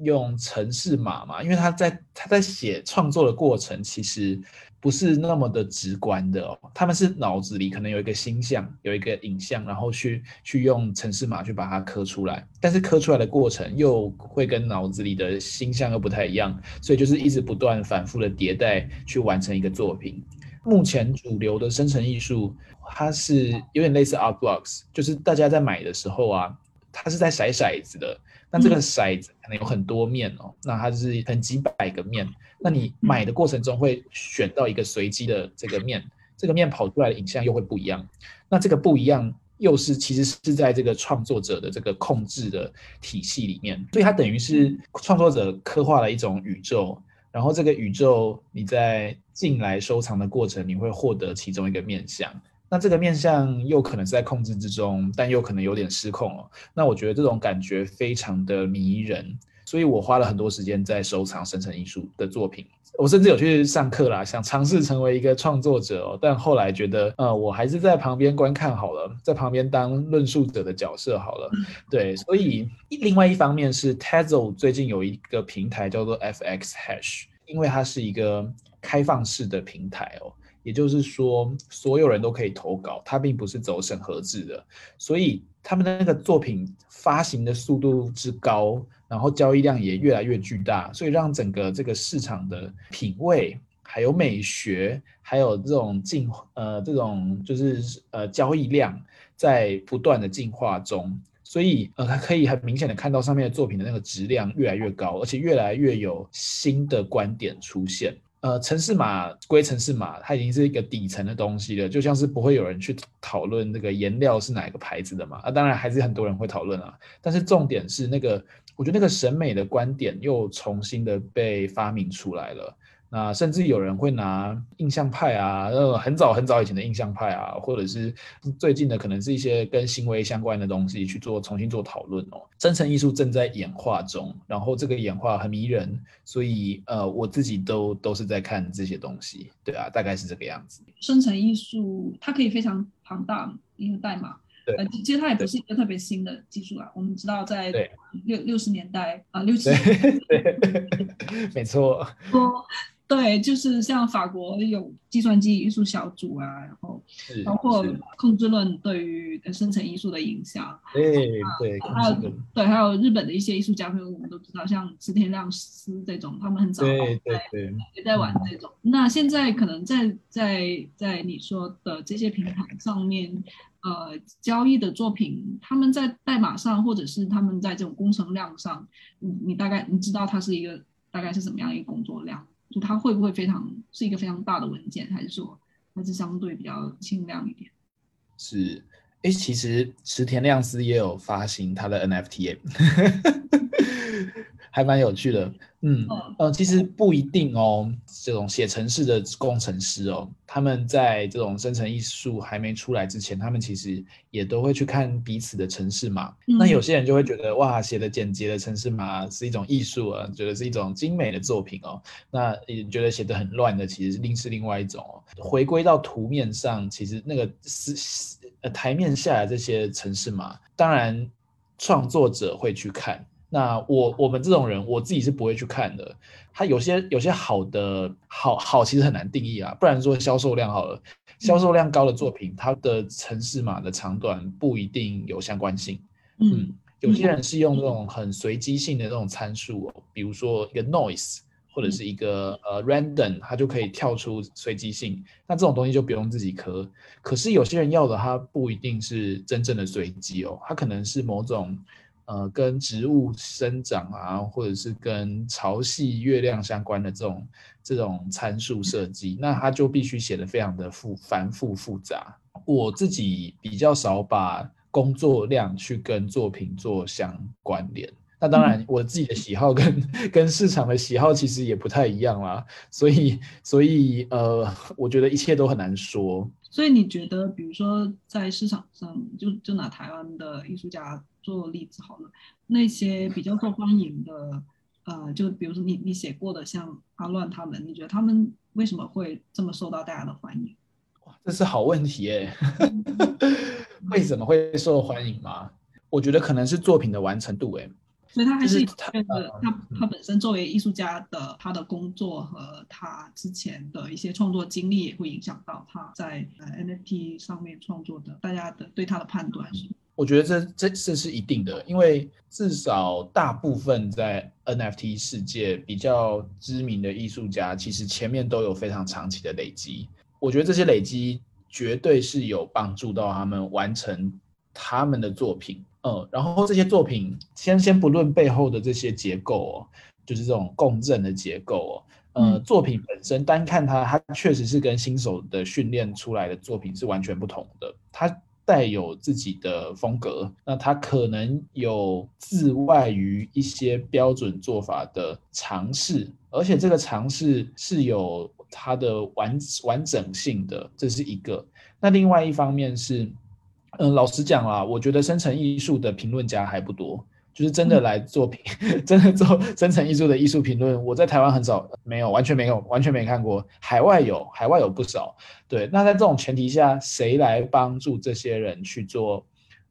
用程式码嘛，因为他在他在写创作的过程其实不是那么的直观的哦，他们是脑子里可能有一个星象，有一个影像，然后去去用程式码去把它刻出来，但是刻出来的过程又会跟脑子里的星象又不太一样，所以就是一直不断反复的迭代去完成一个作品。目前主流的生成艺术，它是有点类似 art blocks，就是大家在买的时候啊，它是在骰骰子的。那这个骰子可能有很多面哦，那它是很几百个面。那你买的过程中会选到一个随机的这个面，这个面跑出来的影像又会不一样。那这个不一样又是其实是在这个创作者的这个控制的体系里面，所以它等于是创作者刻画了一种宇宙，然后这个宇宙你在进来收藏的过程，你会获得其中一个面相。那这个面相又可能是在控制之中，但又可能有点失控哦。那我觉得这种感觉非常的迷人，所以我花了很多时间在收藏生成艺术的作品。我甚至有去上课啦，想尝试成为一个创作者哦，但后来觉得，呃，我还是在旁边观看好了，在旁边当论述者的角色好了。对，所以另外一方面是 t e z o 最近有一个平台叫做 FX Hash，因为它是一个开放式的平台哦。也就是说，所有人都可以投稿，它并不是走审核制的，所以他们的那个作品发行的速度之高，然后交易量也越来越巨大，所以让整个这个市场的品味、还有美学、还有这种进呃这种就是呃交易量在不断的进化中，所以呃它可以很明显的看到上面的作品的那个质量越来越高，而且越来越有新的观点出现。呃，城市码归城市码，它已经是一个底层的东西了，就像是不会有人去讨论那个颜料是哪个牌子的嘛。啊，当然还是很多人会讨论啊，但是重点是那个，我觉得那个审美的观点又重新的被发明出来了。那甚至有人会拿印象派啊，呃，很早很早以前的印象派啊，或者是最近的可能是一些跟行为相关的东西去做重新做讨论哦。生成艺术正在演化中，然后这个演化很迷人，所以呃，我自己都都是在看这些东西，对啊，大概是这个样子。生成艺术它可以非常庞大，一个代码，对，其实它也不是一个特别新的技术啊。我们知道在六六十年代啊，六七，对，没错。对，就是像法国有计算机艺术小组啊，然后包括控制论对于生成艺术的影响，对对，还有对，还有日本的一些艺术家朋友，我们都知道，像池田亮司这种，他们很早对对对也在玩这种。那现在可能在在在你说的这些平台上面，呃，交易的作品，他们在代码上，或者是他们在这种工程量上，你你大概你知道它是一个大概是什么样一个工作量？就它会不会非常是一个非常大的文件，还是说还是相对比较轻量一点？是，哎，其实池田亮司也有发行他的 NFT。还蛮有趣的，嗯呃，其实不一定哦。这种写程式的工程师哦，他们在这种生成艺术还没出来之前，他们其实也都会去看彼此的城市码。那有些人就会觉得，哇，写的简洁的城市码是一种艺术啊，觉得是一种精美的作品哦。那也觉得写的很乱的，其实另是另外一种哦。回归到图面上，其实那个是呃台面下的这些城市码，当然创作者会去看。那我我们这种人，我自己是不会去看的。它有些有些好的好好，其实很难定义啊。不然说销售量好了，销售量高的作品，它的城市码的长短不一定有相关性。嗯，有些人是用这种很随机性的这种参数，比如说一个 noise 或者是一个呃 random，它就可以跳出随机性。那这种东西就不用自己磕。可是有些人要的，它不一定是真正的随机哦，它可能是某种。呃，跟植物生长啊，或者是跟潮汐、月亮相关的这种这种参数设计，那它就必须写的非常的复繁复复杂。我自己比较少把工作量去跟作品做相关联。那当然，我自己的喜好跟跟市场的喜好其实也不太一样啦。所以，所以呃，我觉得一切都很难说。所以你觉得，比如说在市场上，就就拿台湾的艺术家。做例子好了，那些比较受欢迎的，呃，就比如说你你写过的，像阿乱他们，你觉得他们为什么会这么受到大家的欢迎？哇，这是好问题哎，为什么会受欢迎吗？我觉得可能是作品的完成度哎，所以他还是就是他他嗯他本身作为艺术家的他的工作和他之前的一些创作经历，也会影响到他在呃 NFT 上面创作的大家的对他的判断是。我觉得这这这是一定的，因为至少大部分在 NFT 世界比较知名的艺术家，其实前面都有非常长期的累积。我觉得这些累积绝对是有帮助到他们完成他们的作品。嗯，然后这些作品先先不论背后的这些结构哦，就是这种共振的结构哦，呃，嗯作品本身单看它，它确实是跟新手的训练出来的作品是完全不同的。它带有自己的风格，那它可能有自外于一些标准做法的尝试，而且这个尝试是有它的完完整性的，这是一个。那另外一方面是，嗯，老实讲啦，我觉得生成艺术的评论家还不多。就是真的来做评，真的做生成艺术的艺术评论，我在台湾很少，没有，完全没有，完全没看过。海外有，海外有不少。对，那在这种前提下，谁来帮助这些人去做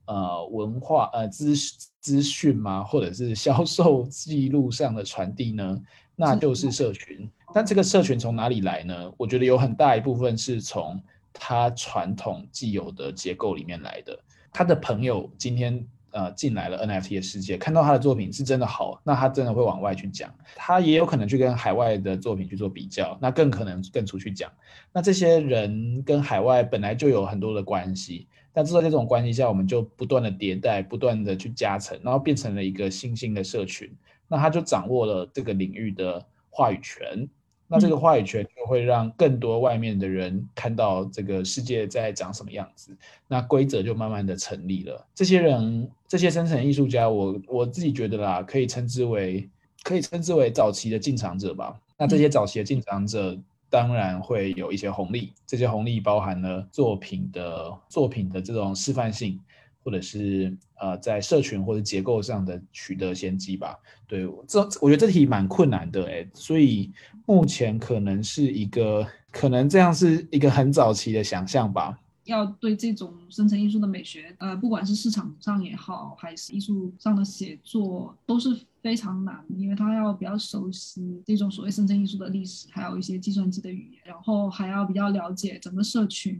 呃文化呃资资讯吗？或者是销售记录上的传递呢？那就是社群。但这个社群从哪里来呢？我觉得有很大一部分是从他传统既有的结构里面来的。他的朋友今天。呃，进来了 NFT 的世界，看到他的作品是真的好，那他真的会往外去讲，他也有可能去跟海外的作品去做比较，那更可能更出去讲。那这些人跟海外本来就有很多的关系，但在这种关系下，我们就不断的迭代，不断的去加成，然后变成了一个新兴的社群，那他就掌握了这个领域的话语权。那这个话语权就会让更多外面的人看到这个世界在长什么样子，那规则就慢慢的成立了。这些人，这些生成艺术家，我我自己觉得啦，可以称之为可以称之为早期的进场者吧。那这些早期的进场者，当然会有一些红利，这些红利包含了作品的作品的这种示范性。或者是呃，在社群或者结构上的取得先机吧。对，这我觉得这题蛮困难的哎，所以目前可能是一个，可能这样是一个很早期的想象吧。要对这种生成艺术的美学，呃，不管是市场上也好，还是艺术上的写作，都是非常难，因为他要比较熟悉这种所谓生成艺术的历史，还有一些计算机的语言，然后还要比较了解整个社群。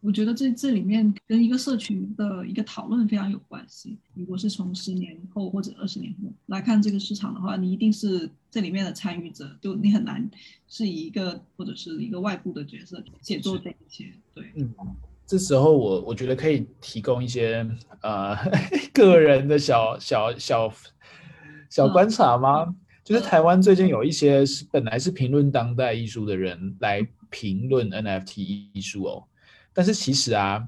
我觉得这这里面跟一个社群的一个讨论非常有关系。如果是从十年后或者二十年后来看这个市场的话，你一定是这里面的参与者，就你很难是以一个或者是一个外部的角色写作这一切。对，嗯，这时候我我觉得可以提供一些呃 个人的小小小小观察吗？就是台湾最近有一些是本来是评论当代艺术的人来评论 NFT 艺术哦。但是其实啊，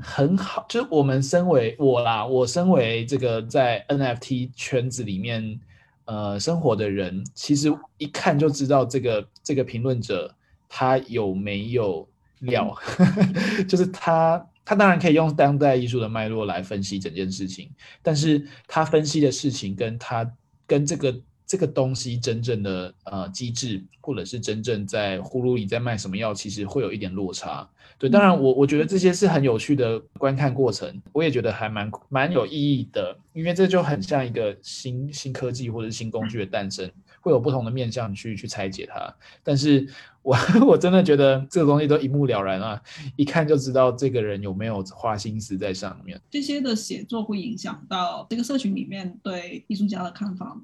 很好，就是我们身为我啦，我身为这个在 NFT 圈子里面呃生活的人，其实一看就知道这个这个评论者他有没有料，就是他他当然可以用当代艺术的脉络来分析整件事情，但是他分析的事情跟他跟这个。这个东西真正的呃机制，或者是真正在呼噜里在卖什么药，其实会有一点落差。对，当然我我觉得这些是很有趣的观看过程，我也觉得还蛮蛮有意义的，因为这就很像一个新新科技或者是新工具的诞生，会有不同的面向去去拆解它。但是我 我真的觉得这个东西都一目了然啊，一看就知道这个人有没有花心思在上面。这些的写作会影响到这个社群里面对艺术家的看法吗？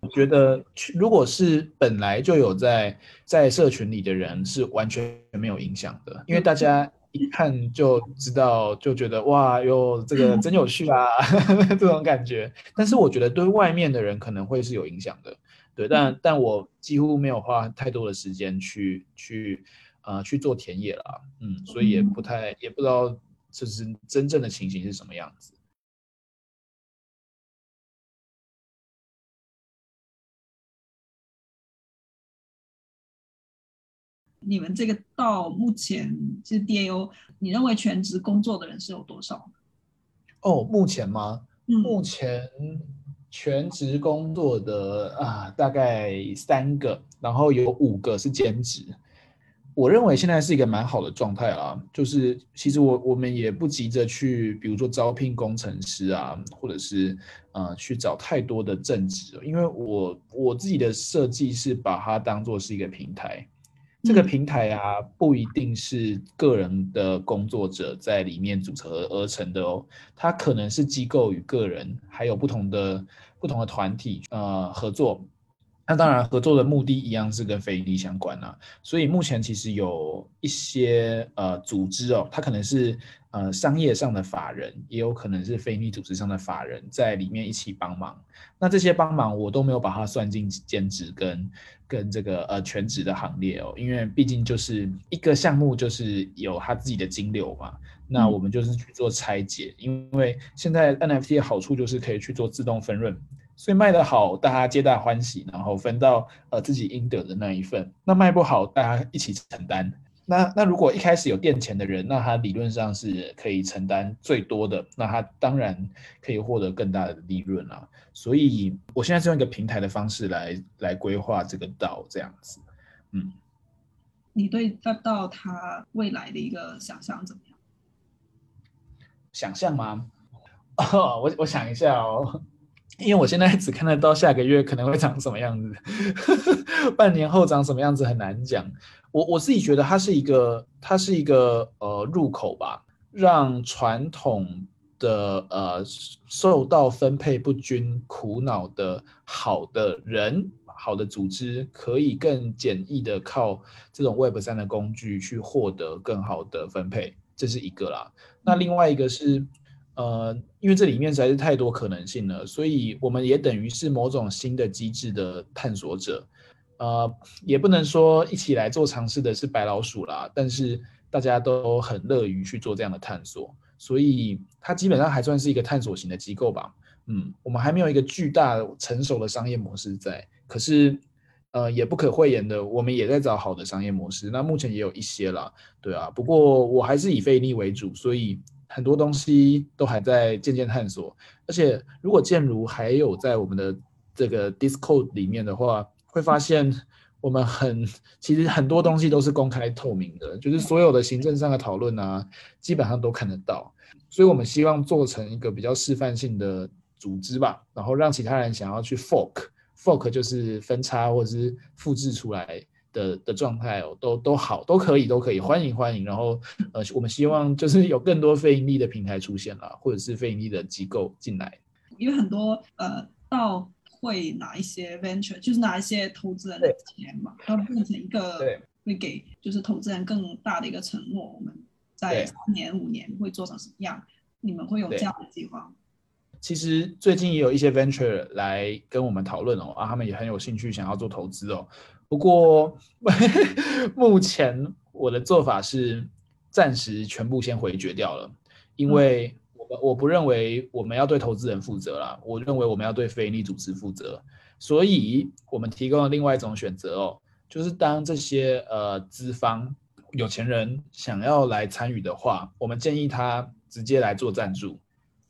我觉得，如果是本来就有在在社群里的人，是完全没有影响的，因为大家一看就知道，就觉得哇哟，这个 真有趣啊，这种感觉。但是我觉得对外面的人可能会是有影响的，对，但但我几乎没有花太多的时间去去呃去做田野了，嗯，所以也不太也不知道就是真正的情形是什么样子。你们这个到目前是 DAO，你认为全职工作的人是有多少？哦，目前吗？嗯，目前全职工作的啊，大概三个，然后有五个是兼职。我认为现在是一个蛮好的状态啊，就是其实我我们也不急着去，比如说招聘工程师啊，或者是呃去找太多的正职，因为我我自己的设计是把它当做是一个平台，这个平台啊不一定是个人的工作者在里面组成而成的哦，它可能是机构与个人，还有不同的不同的团体呃合作。那当然，合作的目的一样是跟非营利相关啊。所以目前其实有一些呃组织哦，它可能是呃商业上的法人，也有可能是非营利组织上的法人在里面一起帮忙。那这些帮忙我都没有把它算进兼职跟跟这个呃全职的行列哦，因为毕竟就是一个项目就是有它自己的金流嘛。那我们就是去做拆解，因为现在 NFT 的好处就是可以去做自动分润。所以卖得好，大家皆大欢喜，然后分到呃自己应得的那一份。那卖不好，大家一起承担。那那如果一开始有垫钱的人，那他理论上是可以承担最多的，那他当然可以获得更大的利润啊。所以我现在是用一个平台的方式来来规划这个道这样子。嗯，你对这道它未来的一个想象怎么样？想象吗？我我想一下哦。因为我现在只看得到下个月可能会长什么样子，半年后长什么样子很难讲。我我自己觉得它是一个，它是一个呃入口吧，让传统的呃受到分配不均、苦恼的好的人、好的组织，可以更简易的靠这种 Web 三的工具去获得更好的分配，这是一个啦。那另外一个是。呃，因为这里面实在是太多可能性了，所以我们也等于是某种新的机制的探索者。呃，也不能说一起来做尝试的是白老鼠啦，但是大家都很乐于去做这样的探索，所以它基本上还算是一个探索型的机构吧。嗯，我们还没有一个巨大成熟的商业模式在，可是呃，也不可讳言的，我们也在找好的商业模式。那目前也有一些了，对啊，不过我还是以费力为主，所以。很多东西都还在渐渐探索，而且如果建如还有在我们的这个 Discord 里面的话，会发现我们很其实很多东西都是公开透明的，就是所有的行政上的讨论啊，基本上都看得到。所以我们希望做成一个比较示范性的组织吧，然后让其他人想要去 fork，fork 就是分叉或者是复制出来。的的状态哦，都都好，都可以，都可以，欢迎欢迎。然后，呃，我们希望就是有更多非盈利的平台出现了，或者是非盈利的机构进来。因为很多呃，到会拿一些 venture，就是拿一些投资人的钱嘛，然后变成一个会给就是投资人更大的一个承诺。我们在三年五年会做成什么样？你们会有这样的计划？其实最近也有一些 venture 来跟我们讨论哦，啊，他们也很有兴趣想要做投资哦。不过目前我的做法是暂时全部先回绝掉了，因为我我不认为我们要对投资人负责啦，我认为我们要对非利组织负责，所以我们提供了另外一种选择哦，就是当这些呃资方有钱人想要来参与的话，我们建议他直接来做赞助，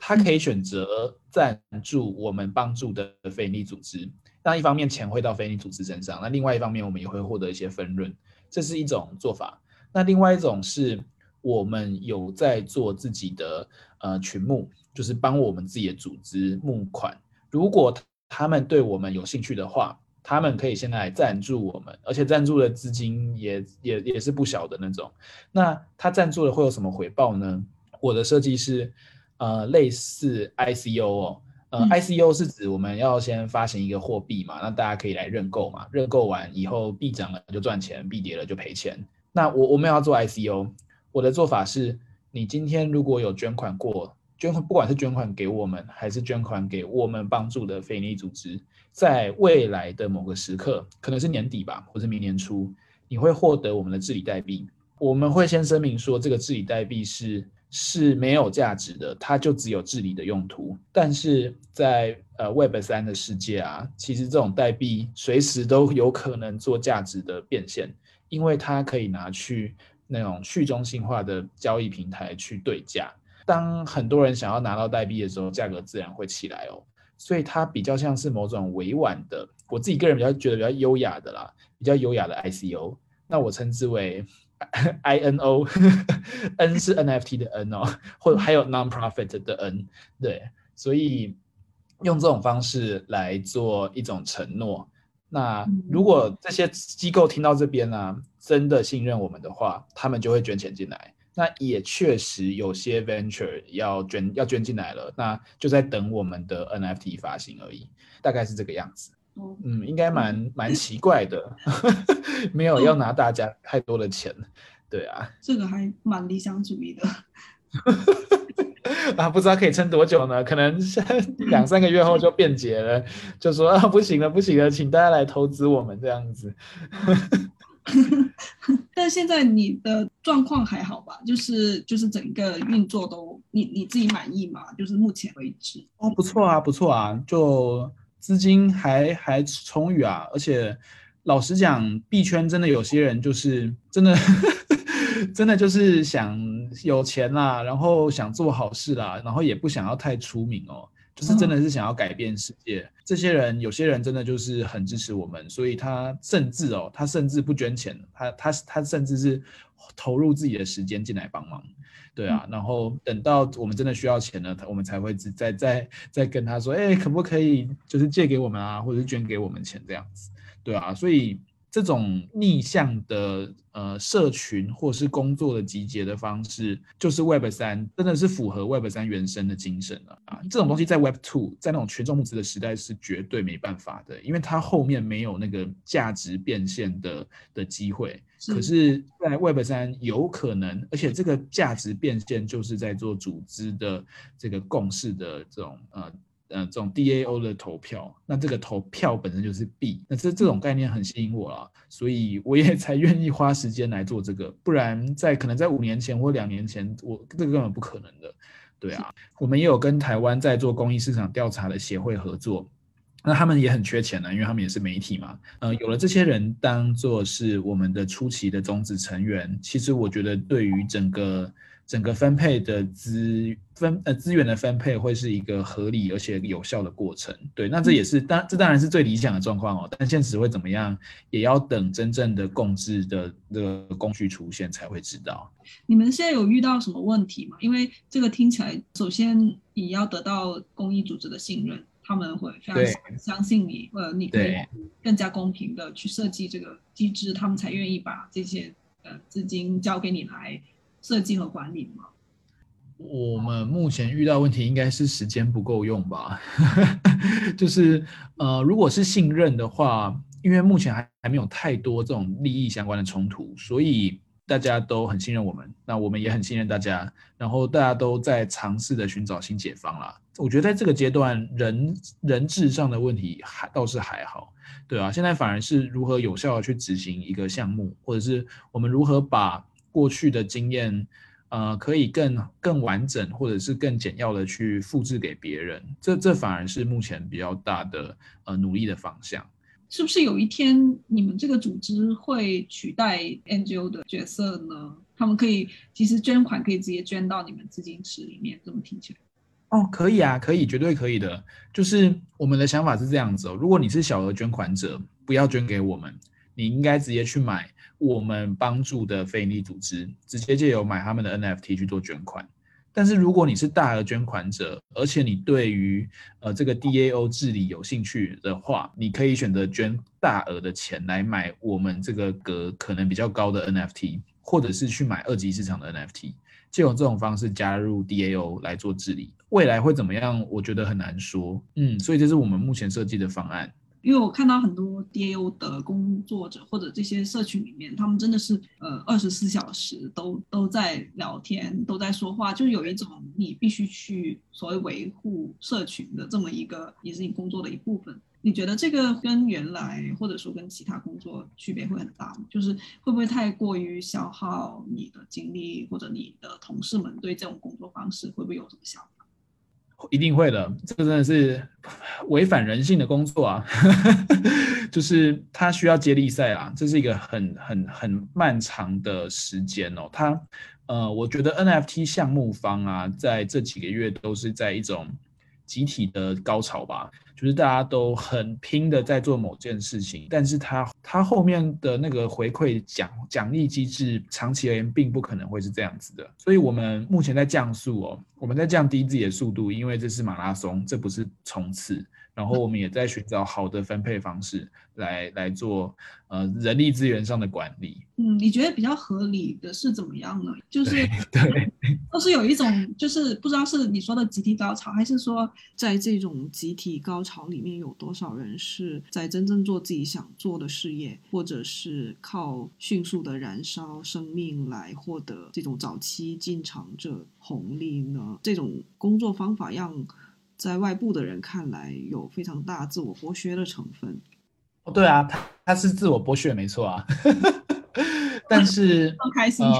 他可以选择赞助我们帮助的非营利组织。那一方面钱会到非营利组织身上，那另外一方面我们也会获得一些分润，这是一种做法。那另外一种是我们有在做自己的呃群募，就是帮我们自己的组织募款。如果他们对我们有兴趣的话，他们可以先来赞助我们，而且赞助的资金也也也是不小的那种。那他赞助了会有什么回报呢？我的设计是呃类似 ICO 哦。呃，ICO 是指我们要先发行一个货币嘛，那大家可以来认购嘛，认购完以后币涨了就赚钱，币跌了就赔钱。那我我们要做 ICO，我的做法是，你今天如果有捐款过，捐款不管是捐款给我们，还是捐款给我们帮助的非营利组织，在未来的某个时刻，可能是年底吧，或者明年初，你会获得我们的治理代币。我们会先声明说，这个治理代币是。是没有价值的，它就只有治理的用途。但是在呃 Web 三的世界啊，其实这种代币随时都有可能做价值的变现，因为它可以拿去那种去中心化的交易平台去对价。当很多人想要拿到代币的时候，价格自然会起来哦。所以它比较像是某种委婉的，我自己个人比较觉得比较优雅的啦，比较优雅的 ICO。那我称之为 I N O，N 是 NFT 的 N 哦，或者还有 non-profit 的 N，对，所以用这种方式来做一种承诺。那如果这些机构听到这边呢，真的信任我们的话，他们就会捐钱进来。那也确实有些 venture 要捐要捐进来了，那就在等我们的 NFT 发行而已，大概是这个样子。嗯，应该蛮蛮奇怪的，没有要拿大家太多的钱，对啊，这个还蛮理想主义的。啊，不知道可以撑多久呢？可能两三个月后就变节了，就说啊，不行了，不行了，请大家来投资我们这样子。但现在你的状况还好吧？就是就是整个运作都你你自己满意吗？就是目前为止哦，不错啊，不错啊，就资金还还充裕啊，而且老实讲，币圈真的有些人就是真的。真的就是想有钱啦，然后想做好事啦，然后也不想要太出名哦，就是真的是想要改变世界。这些人有些人真的就是很支持我们，所以他甚至哦，他甚至不捐钱，他他他甚至是投入自己的时间进来帮忙，对啊，然后等到我们真的需要钱了，我们才会再再再跟他说，哎，可不可以就是借给我们啊，或者是捐给我们钱这样子，对啊，所以。这种逆向的呃社群或是工作的集结的方式，就是 Web 三真的是符合 Web 三原生的精神了啊！这种东西在 Web two 在那种群众募资的时代是绝对没办法的，因为它后面没有那个价值变现的的机会。可是，在 Web 三有可能，而且这个价值变现就是在做组织的这个共识的这种呃。呃，这种 DAO 的投票，那这个投票本身就是币，那这这种概念很吸引我了，所以我也 才愿意花时间来做这个，不然在可能在五年前或两年前，我这个根本不可能的。对啊，我们也有跟台湾在做公益市场调查的协会合作，那他们也很缺钱呢，因为他们也是媒体嘛。呃，有了这些人当做是我们的初期的种子成员，其实我觉得对于整个。整个分配的资分呃资源的分配会是一个合理而且有效的过程，对，那这也是当这当然是最理想的状况哦，但现实会怎么样，也要等真正的共治的的工具出现才会知道。你们现在有遇到什么问题吗？因为这个听起来，首先你要得到公益组织的信任，他们会非常相信你，呃，你可以更加公平的去设计这个机制，他们才愿意把这些呃资金交给你来。设计和管理吗？我们目前遇到问题应该是时间不够用吧。就是呃，如果是信任的话，因为目前还还没有太多这种利益相关的冲突，所以大家都很信任我们。那我们也很信任大家，然后大家都在尝试的寻找新解方啦。我觉得在这个阶段，人人质上的问题还倒是还好，对啊。现在反而是如何有效的去执行一个项目，或者是我们如何把。过去的经验，呃，可以更更完整，或者是更简要的去复制给别人，这这反而是目前比较大的呃努力的方向。是不是有一天你们这个组织会取代 NGO 的角色呢？他们可以其实捐款可以直接捐到你们资金池里面，这么听起来？哦，可以啊，可以，绝对可以的。就是我们的想法是这样子哦，如果你是小额捐款者，不要捐给我们，你应该直接去买。我们帮助的非营利组织直接借由买他们的 NFT 去做捐款，但是如果你是大额捐款者，而且你对于呃这个 DAO 治理有兴趣的话，你可以选择捐大额的钱来买我们这个格可能比较高的 NFT，或者是去买二级市场的 NFT，借用这种方式加入 DAO 来做治理。未来会怎么样？我觉得很难说。嗯，所以这是我们目前设计的方案。因为我看到很多 DAO 的工作者或者这些社群里面，他们真的是呃二十四小时都都在聊天，都在说话，就有一种你必须去所谓维护社群的这么一个，也是你工作的一部分。你觉得这个跟原来或者说跟其他工作区别会很大吗？就是会不会太过于消耗你的精力，或者你的同事们对这种工作方式会不会有什么想法？一定会的，这真的是违反人性的工作啊！就是他需要接力赛啊，这是一个很很很漫长的时间哦。他呃，我觉得 NFT 项目方啊，在这几个月都是在一种集体的高潮吧，就是大家都很拼的在做某件事情，但是他他后面的那个回馈奖奖励机制，长期而言并不可能会是这样子的。所以，我们目前在降速哦，我们在降低自己的速度，因为这是马拉松，这不是冲刺。然后我们也在寻找好的分配方式来来做呃人力资源上的管理。嗯，你觉得比较合理的是怎么样呢？就是对，都是有一种就是不知道是你说的集体高潮，还是说在这种集体高潮里面有多少人是在真正做自己想做的事业，或者是靠迅速的燃烧生命来获得这种早期进场者红利呢？这种工作方法让。在外部的人看来，有非常大自我剥削的成分。哦，对啊，他他是自我剥削，没错啊。但是，很开心。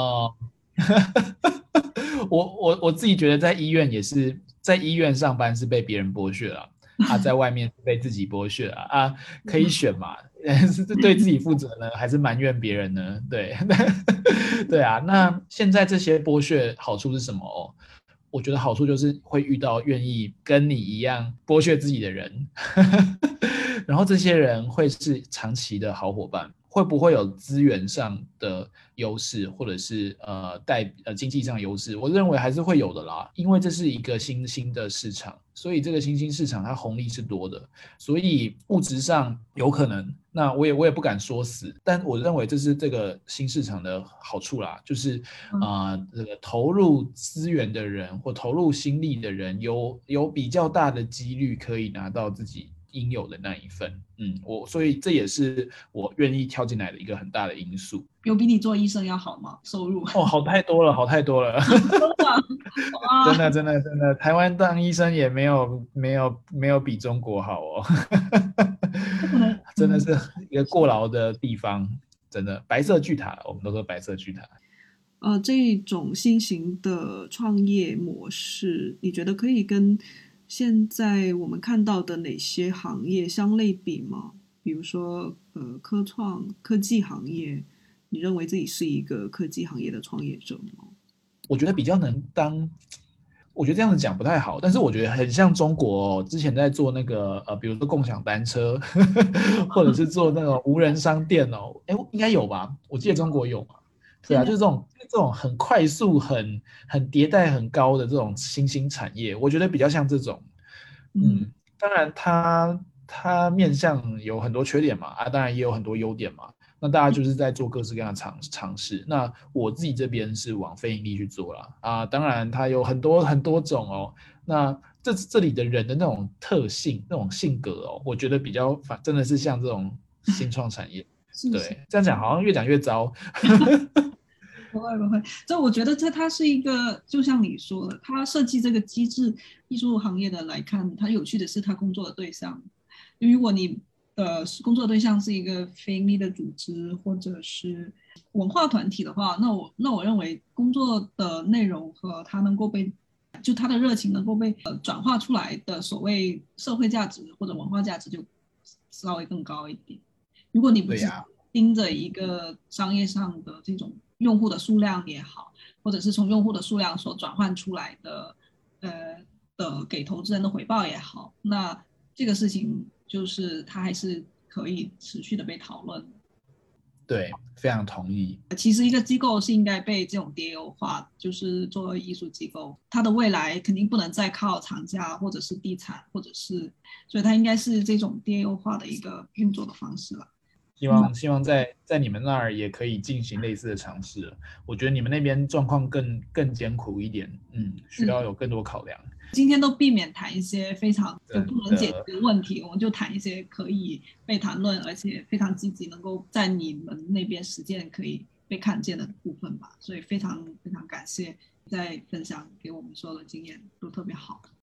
我我我自己觉得，在医院也是在医院上班是被别人剥削了，啊，在外面被自己剥削了啊，可以选嘛？是对自己负责呢，还是埋怨别人呢？对，对啊。那现在这些剥削好处是什么哦？我觉得好处就是会遇到愿意跟你一样剥削自己的人，然后这些人会是长期的好伙伴。会不会有资源上的优势，或者是呃带呃经济上优势？我认为还是会有的啦，因为这是一个新兴的市场，所以这个新兴市场它红利是多的，所以物质上有可能。那我也我也不敢说死，但我认为这是这个新市场的好处啦，就是啊这个投入资源的人或投入心力的人，有有比较大的几率可以拿到自己。应有的那一份，嗯，我所以这也是我愿意跳进来的一个很大的因素。有比你做医生要好吗？收入？哦，好太多了，好太多了。真的，真的，真的，台湾当医生也没有没有没有比中国好哦。真的是一个过劳的地方，真的白色巨塔，我们都说白色巨塔。呃，这种新型的创业模式，你觉得可以跟？现在我们看到的哪些行业相类比吗？比如说，呃，科创、科技行业，你认为自己是一个科技行业的创业者吗？我觉得比较能当，我觉得这样子讲不太好，但是我觉得很像中国之前在做那个呃，比如说共享单车，或者是做那种无人商店哦，哎，应该有吧？我记得中国有嘛？对啊，就是这种这种很快速、很很迭代很高的这种新兴产业，我觉得比较像这种。嗯，当然它它面向有很多缺点嘛，啊，当然也有很多优点嘛。那大家就是在做各式各样的尝尝试。那我自己这边是往非盈利去做了啊，当然它有很多很多种哦。那这这里的人的那种特性、那种性格哦，我觉得比较反，真的是像这种新创产业。对，这样讲好像越讲越糟。不会不会，这我觉得这它是一个，就像你说的，他设计这个机制，艺术行业的来看，它有趣的是他工作的对象。如果你呃工作对象是一个非营利的组织或者是文化团体的话，那我那我认为工作的内容和他能够被，就他的热情能够被呃转化出来的所谓社会价值或者文化价值就稍微更高一点。如果你不是盯着一个商业上的这种。用户的数量也好，或者是从用户的数量所转换出来的，呃的给投资人的回报也好，那这个事情就是它还是可以持续的被讨论。对，非常同意。其实一个机构是应该被这种 DAO 化，就是作为艺术机构，它的未来肯定不能再靠厂家或者是地产，或者是，所以它应该是这种 DAO 化的一个运作的方式了。希望希望在在你们那儿也可以进行类似的尝试。我觉得你们那边状况更更艰苦一点，嗯，需要有更多考量。今天都避免谈一些非常就不能解决的问题，我们就谈一些可以被谈论而且非常积极，能够在你们那边实践可以被看见的部分吧。所以非常非常感谢在分享给我们所有的经验，都特别好。